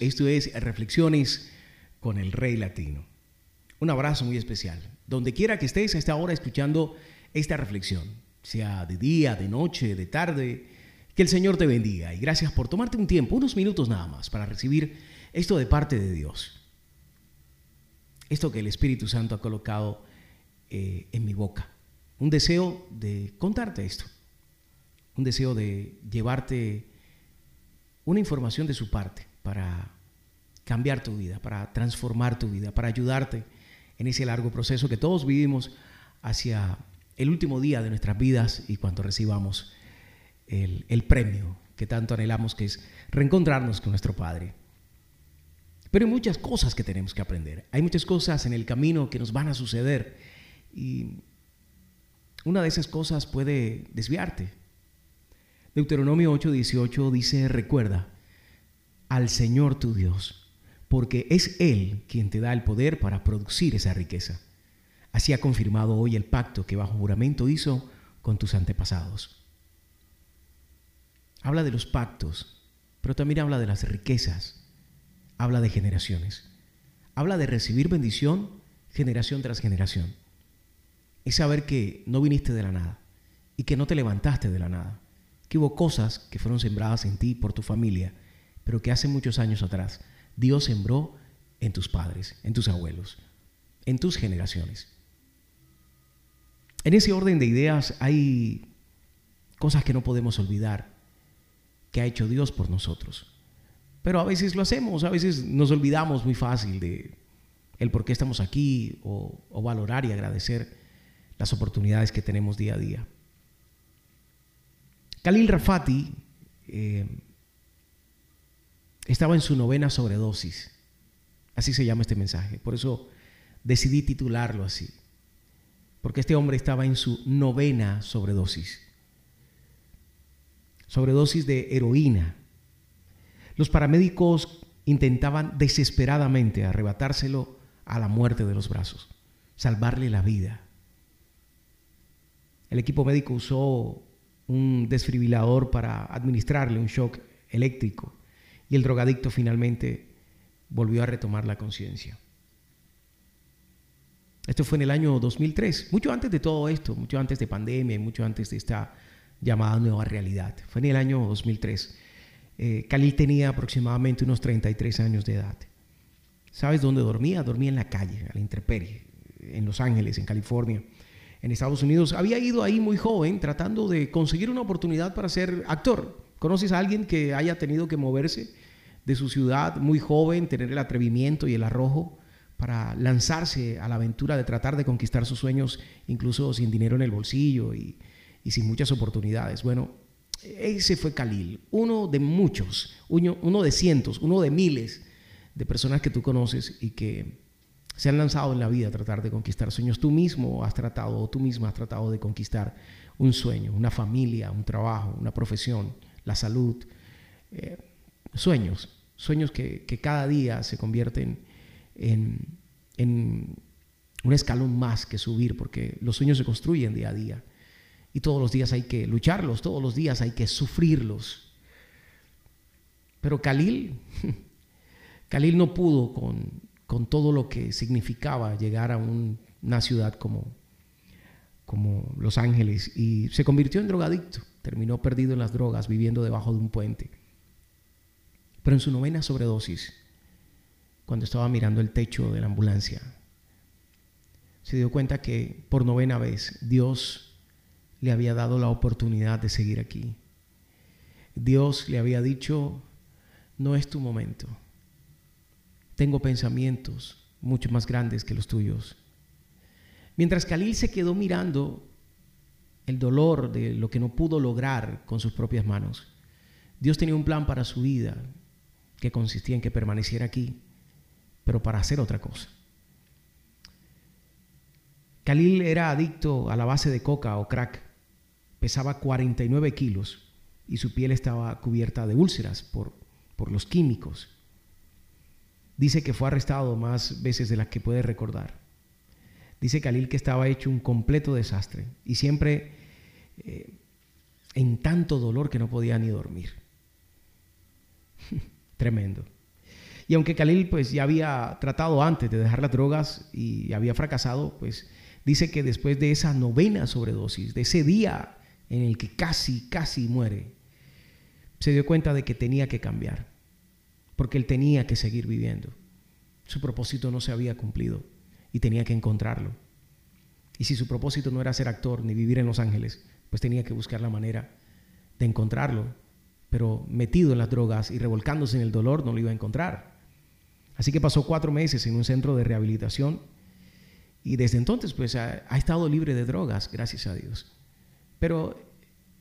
esto es Reflexiones con el Rey Latino. Un abrazo muy especial. Donde quiera que estés a esta hora escuchando esta reflexión, sea de día, de noche, de tarde, que el Señor te bendiga y gracias por tomarte un tiempo, unos minutos nada más, para recibir esto de parte de Dios. Esto que el Espíritu Santo ha colocado eh, en mi boca. Un deseo de contarte esto. Un deseo de llevarte una información de su parte para cambiar tu vida, para transformar tu vida, para ayudarte en ese largo proceso que todos vivimos hacia el último día de nuestras vidas y cuando recibamos el, premio que tanto anhelamos, que es reencontrarnos con nuestro Padre. Pero hay muchas cosas que tenemos que aprender. Hay muchas cosas en el camino que nos van a suceder. Y una de esas cosas puede desviarte. Deuteronomio 8:18 dice, recuerda al Señor tu Dios, porque es Él quien te da el poder para producir esa riqueza. Así ha confirmado hoy el pacto que bajo juramento hizo con tus antepasados. Habla de los pactos, pero también habla de las riquezas, habla de generaciones, habla de recibir bendición generación tras generación. Es saber que no viniste de la nada y que no te levantaste de la nada que hubo cosas que fueron sembradas en ti por tu familia, pero que hace muchos años atrás Dios sembró en tus padres, en tus abuelos, en tus generaciones. En ese orden de ideas hay cosas que no podemos olvidar que ha hecho Dios por nosotros. Pero a veces lo hacemos, a veces nos olvidamos muy fácil de el por qué estamos aquí o, valorar y agradecer las oportunidades que tenemos día a día. Khalil Rafati eh, estaba en su novena sobredosis. Así se llama este mensaje. Por eso decidí titularlo así. Porque este hombre estaba en su novena sobredosis. Sobredosis de heroína. Los paramédicos intentaban desesperadamente arrebatárselo a la muerte de los brazos, salvarle la vida. El equipo médico usó un desfibrilador para administrarle un shock eléctrico y el drogadicto finalmente volvió a retomar la conciencia. Esto fue en el año 2003, mucho antes de todo esto, mucho antes de pandemia, mucho antes de esta llamada nueva realidad. Fue en el año 2003. Eh, Khalil tenía aproximadamente unos 33 años de edad. ¿Sabes dónde dormía? Dormía en la calle, a la intemperie, en Los Ángeles, en California en Estados Unidos. Había ido ahí muy joven tratando de conseguir una oportunidad para ser actor. ¿Conoces a alguien que haya tenido que moverse de su ciudad muy joven, tener el atrevimiento y el arrojo para lanzarse a la aventura de tratar de conquistar sus sueños, incluso sin dinero en el bolsillo y, sin muchas oportunidades? Bueno, ese fue Khalil, uno de muchos, uno de cientos, uno de miles de personas que tú conoces y que se han lanzado en la vida a tratar de conquistar sueños. Tú mismo has tratado, o tú misma has tratado de conquistar un sueño, una familia, un trabajo, una profesión, la salud. Eh, sueños, sueños que, cada día se convierten en, un escalón más que subir, porque los sueños se construyen día a día. Y todos los días hay que lucharlos, todos los días hay que sufrirlos. Pero Khalil, Khalil no pudo con, con todo lo que significaba llegar a una ciudad como, como Los Ángeles y se convirtió en drogadicto, terminó perdido en las drogas, viviendo debajo de un puente. Pero en su novena sobredosis, cuando estaba mirando el techo de la ambulancia, se dio cuenta que por novena vez Dios le había dado la oportunidad de seguir aquí. Dios le había dicho, no es tu momento tengo pensamientos mucho más grandes que los tuyos. Mientras Khalil se quedó mirando el dolor de lo que no pudo lograr con sus propias manos, Dios tenía un plan para su vida que consistía en que permaneciera aquí, pero para hacer otra cosa. Khalil era adicto a la base de coca o crack, pesaba 49 kilos y su piel estaba cubierta de úlceras por, por los químicos Dice que fue arrestado más veces de las que puede recordar. Dice Khalil que estaba hecho un completo desastre y siempre eh, en tanto dolor que no podía ni dormir. Tremendo. Y aunque Khalil pues ya había tratado antes de dejar las drogas y había fracasado, pues dice que después de esa novena sobredosis, de ese día en el que casi, casi muere, se dio cuenta de que tenía que cambiar, porque él tenía que seguir viviendo. Su propósito no se había cumplido y tenía que encontrarlo. Y si su propósito no era ser actor ni vivir en Los Ángeles, pues tenía que buscar la manera de encontrarlo. Pero metido en las drogas y revolcándose en el dolor no lo iba a encontrar. Así que pasó cuatro meses en un centro de rehabilitación y desde entonces pues ha, ha estado libre de drogas, gracias a Dios. Pero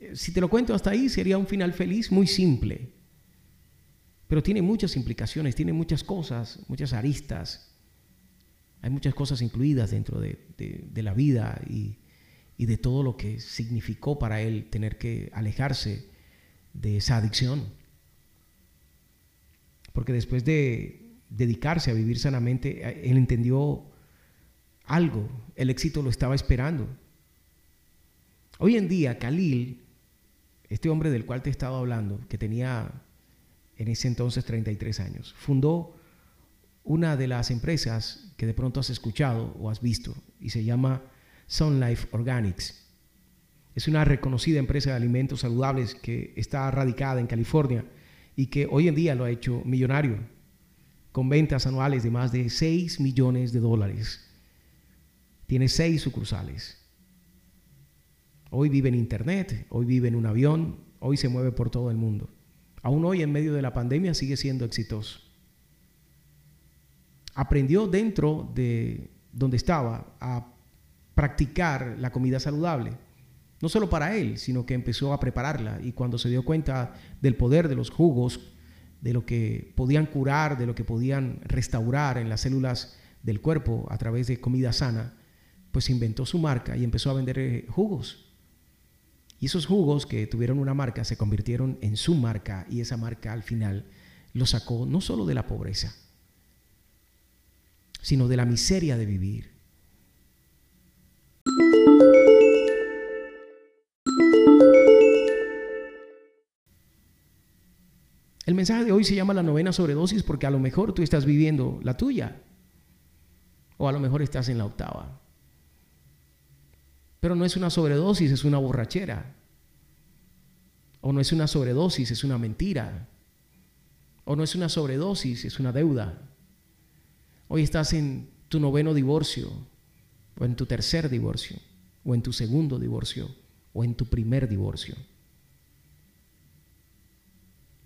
eh, si te lo cuento hasta ahí sería un final feliz muy simple. Pero tiene muchas implicaciones, tiene muchas cosas, muchas aristas. Hay muchas cosas incluidas dentro de, la vida y, de todo lo que significó para él tener que alejarse de esa adicción. Porque después de dedicarse a vivir sanamente, él entendió algo, el éxito lo estaba esperando. Hoy en día, Khalil, este hombre del cual te he estado hablando, que tenía en ese entonces 33 años, fundó una de las empresas que de pronto has escuchado o has visto y se llama Sun Life Organics. Es una reconocida empresa de alimentos saludables que está radicada en California y que hoy en día lo ha hecho millonario, con ventas anuales de más de 6 millones de dólares. Tiene seis sucursales. Hoy vive en Internet, hoy vive en un avión, hoy se mueve por todo el mundo. Aún hoy en medio de la pandemia sigue siendo exitoso aprendió dentro de donde estaba a practicar la comida saludable. No solo para él, sino que empezó a prepararla y cuando se dio cuenta del poder de los jugos, de lo que podían curar, de lo que podían restaurar en las células del cuerpo a través de comida sana, pues inventó su marca y empezó a vender eh, jugos. Y esos jugos que tuvieron una marca se convirtieron en su marca y esa marca al final lo sacó no solo de la pobreza, sino de la miseria de vivir. El mensaje de hoy se llama la novena sobredosis porque a lo mejor tú estás viviendo la tuya o a lo mejor estás en la octava. Pero no es una sobredosis, es una borrachera. O no es una sobredosis, es una mentira. O no es una sobredosis, es una deuda. Hoy estás en tu noveno divorcio, o en tu tercer divorcio, o en tu segundo divorcio, o en tu primer divorcio.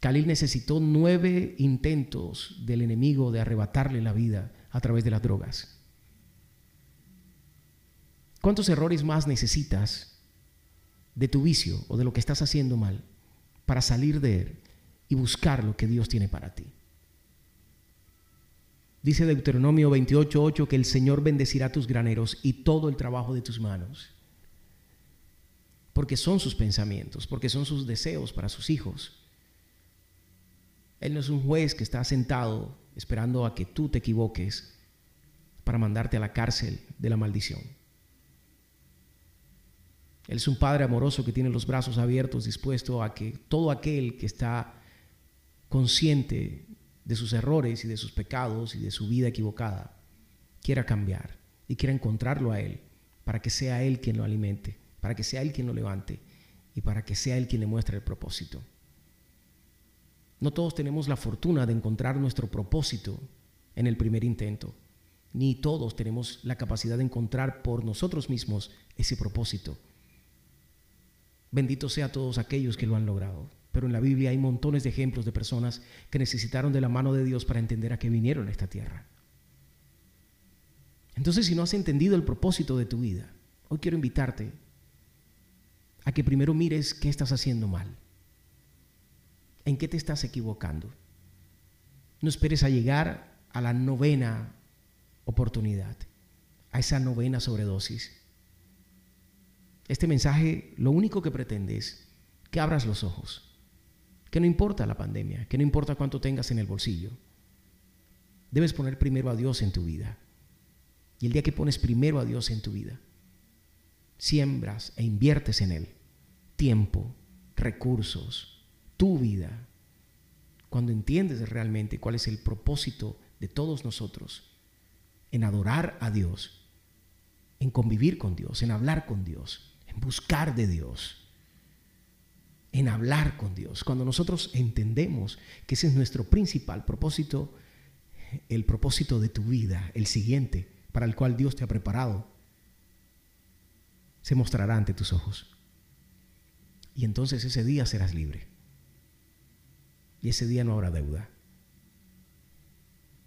Khalil necesitó nueve intentos del enemigo de arrebatarle la vida a través de las drogas. ¿Cuántos errores más necesitas de tu vicio o de lo que estás haciendo mal para salir de él y buscar lo que Dios tiene para ti? Dice Deuteronomio 28:8 que el Señor bendecirá tus graneros y todo el trabajo de tus manos. Porque son sus pensamientos, porque son sus deseos para sus hijos. Él no es un juez que está sentado esperando a que tú te equivoques para mandarte a la cárcel de la maldición. Él es un padre amoroso que tiene los brazos abiertos, dispuesto a que todo aquel que está consciente de sus errores y de sus pecados y de su vida equivocada, quiera cambiar y quiera encontrarlo a Él para que sea Él quien lo alimente, para que sea Él quien lo levante y para que sea Él quien le muestre el propósito. No todos tenemos la fortuna de encontrar nuestro propósito en el primer intento, ni todos tenemos la capacidad de encontrar por nosotros mismos ese propósito. Bendito sea todos aquellos que lo han logrado. Pero en la Biblia hay montones de ejemplos de personas que necesitaron de la mano de Dios para entender a qué vinieron a esta tierra. Entonces, si no has entendido el propósito de tu vida, hoy quiero invitarte a que primero mires qué estás haciendo mal, en qué te estás equivocando. No esperes a llegar a la novena oportunidad, a esa novena sobredosis. Este mensaje lo único que pretende es que abras los ojos que no importa la pandemia, que no importa cuánto tengas en el bolsillo. Debes poner primero a Dios en tu vida. Y el día que pones primero a Dios en tu vida, siembras e inviertes en Él tiempo, recursos, tu vida, cuando entiendes realmente cuál es el propósito de todos nosotros en adorar a Dios, en convivir con Dios, en hablar con Dios, en buscar de Dios, en hablar con Dios. Cuando nosotros entendemos que ese es nuestro principal propósito, el propósito de tu vida, el siguiente, para el cual Dios te ha preparado, se mostrará ante tus ojos. Y entonces ese día serás libre. Y ese día no habrá deuda.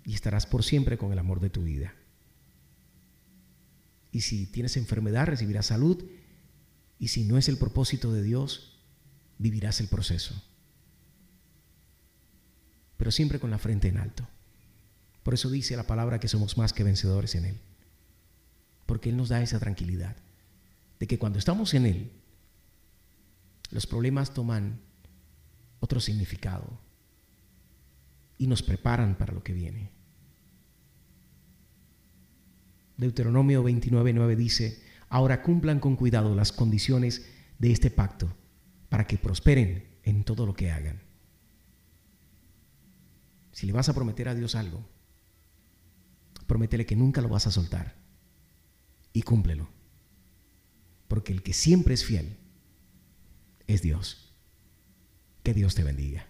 Y estarás por siempre con el amor de tu vida. Y si tienes enfermedad, recibirás salud. Y si no es el propósito de Dios, vivirás el proceso. Pero siempre con la frente en alto. Por eso dice la palabra que somos más que vencedores en Él. Porque Él nos da esa tranquilidad de que cuando estamos en Él, los problemas toman otro significado y nos preparan para lo que viene. Deuteronomio 29.9 dice, ahora cumplan con cuidado las condiciones de este pacto para que prosperen en todo lo que hagan. Si le vas a prometer a Dios algo, prométele que nunca lo vas a soltar y cúmplelo. Porque el que siempre es fiel es Dios. Que Dios te bendiga.